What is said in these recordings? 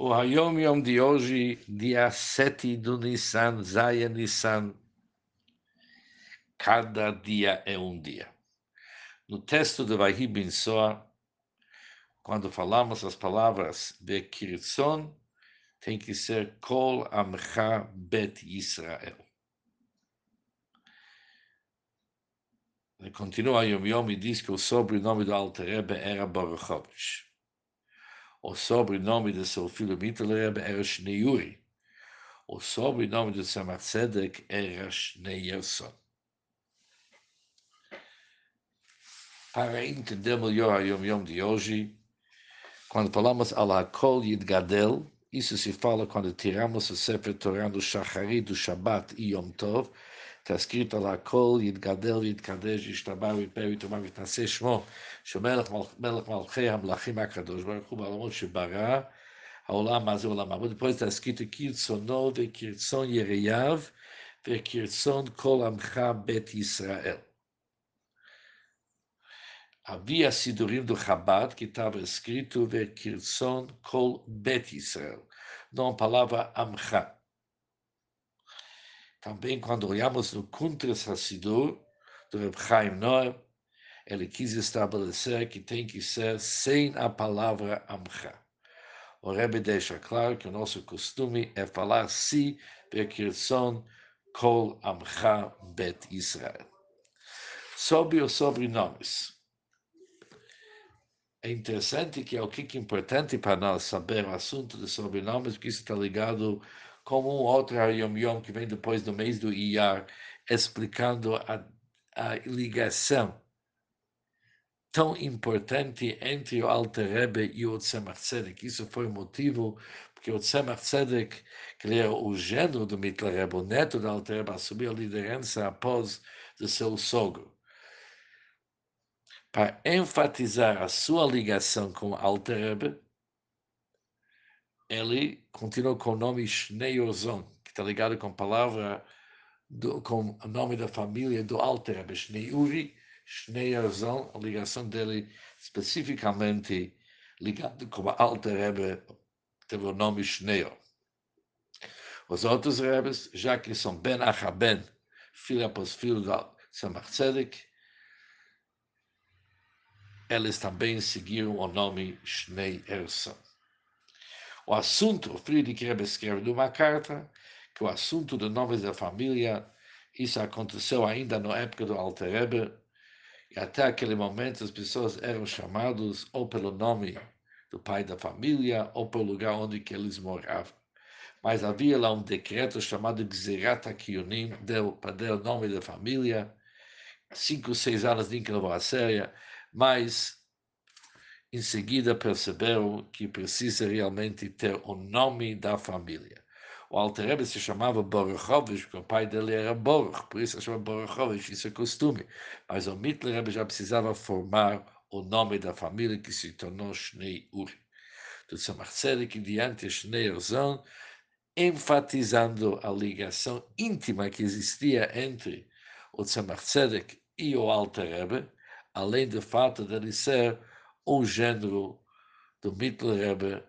O Hayom Yom de hoje, dia 7 do Nissan, Zaya Nissan. Cada dia é um dia. No texto de Vahi Bin Soa, quando falamos as palavras de Kirtzon, tem que ser Kol Amcha Bet Israel. Ele continua Yom Yom e diz que o sobrenome do Alter Rebbe era Baruchovich. O sobrenome de seu filho Mittelrebe era Shneiuri. O sobrenome de Tzemach Tzedek era Schneierson. Para entender melhor a Yom Yom de hoje, quando falamos al Hakol Yidgadel, isso se fala quando tiramos o Sefer Torah do Shachari, do Shabbat e Yom Tov, está escrito על הכל יתגדל ויתקדש, ישתבח ויתפאר ויתאמר ויתנשא שמו, שמלך מלך מלכי המלכים הקדוש ברוך הוא בעולמות שברא, העולם מה זה עולם הבא, depois está escrito כרצונו וכרצון יראיו וכרצון כל עמך בית ישראל. Havia sidurim do Chabad que estava escrito וכרצון כל בית ישראל, não a palavra Amcha. Também quando olhamos no Kuntras Hassidur, do Reb Chaim Noah, ele quis estabelecer que tem que ser sem a palavra Amcha. O Rebbe deixa claro que o nosso costume é falar si Bekirson Kol Amcha Bet Israel. Sobre os sobrenomes. É interessante que é o que é importante para nós saber o assunto de sobrenomes, porque isso está ligado como um outro Yom Yom que vem depois do mês do Iyar, explicando a, a ligação tão importante entre o Alter Rebbe e o Tzemach Tzedek. Isso foi o motivo porque o Tzemach Tzedek, que era o gênero do Mittler Rebbe, o neto do Alter Rebbe, assumiu a liderança após de seu sogro. Para enfatizar a sua ligação com o Alter Rebbe, ele continua com o nome Schneeozon, que está ligado com a palavra, do, com o nome da família do Alter Rebbe, Schneeuri, Schneeozon, a ligação dele especificamente ligado com o Alter Rebbe, teve o nome Schneeo. Os outros Rebes, já que são Ben Achaben, filho após filho do Samach eles também seguiram o nome Shnei Erson. O assunto, Friedrich Rebbe escreve numa carta, que o assunto de nomes da família, isso aconteceu ainda na época do Alter Rebbe, e até aquele momento as pessoas eram chamadas ou pelo nome do pai da família ou pelo lugar onde eles moravam. Mas havia lá um decreto chamado Gzerat HaKiyunim, para dar o nome da família, cinco, seis anos a sério, mas em seguida perceberam que precisa realmente ter o nome da família. O Alter Rebbe se chamava Boruchovich, porque o pai dele era Boruch, por isso se chama Boruchovich, isso é costume. Mas o Mittler Rebbe já precisava formar o nome da família que se tornou Shnei Uri. Do Tzemach Tzedek em diante, Shnei Erzon, enfatizando a ligação íntima que existia entre o Tzemach Tzedek e o Alter Rebbe, além do fato de ele ser o gênero do Mittler Rebbe,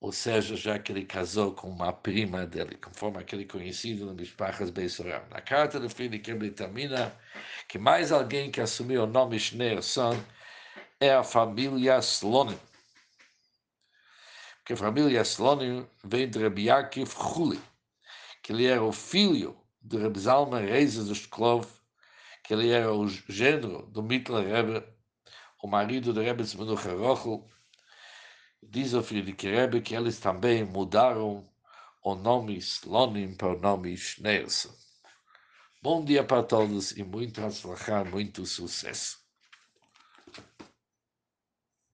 ou seja, já que ele casou com uma prima dele, conforme aquele conhecido no Mishpachas Beisoram. Na carta do Friedrich Rebbe termina que mais alguém que assumiu o nome Schneerson é a família Slonim. Porque a família Slonim vem de Rebbe Yaakov Chuli, que ele era o filho de Rebbe Zalman Reis do Shklov, que ele era o gênero do Mittler o marido do Rebbe Zmenucha Rochel, diz o Friedrich Rebbe que eles também mudaram o nome Slonim para o nome Schneerson. Bom dia para todos e muito muito sucesso.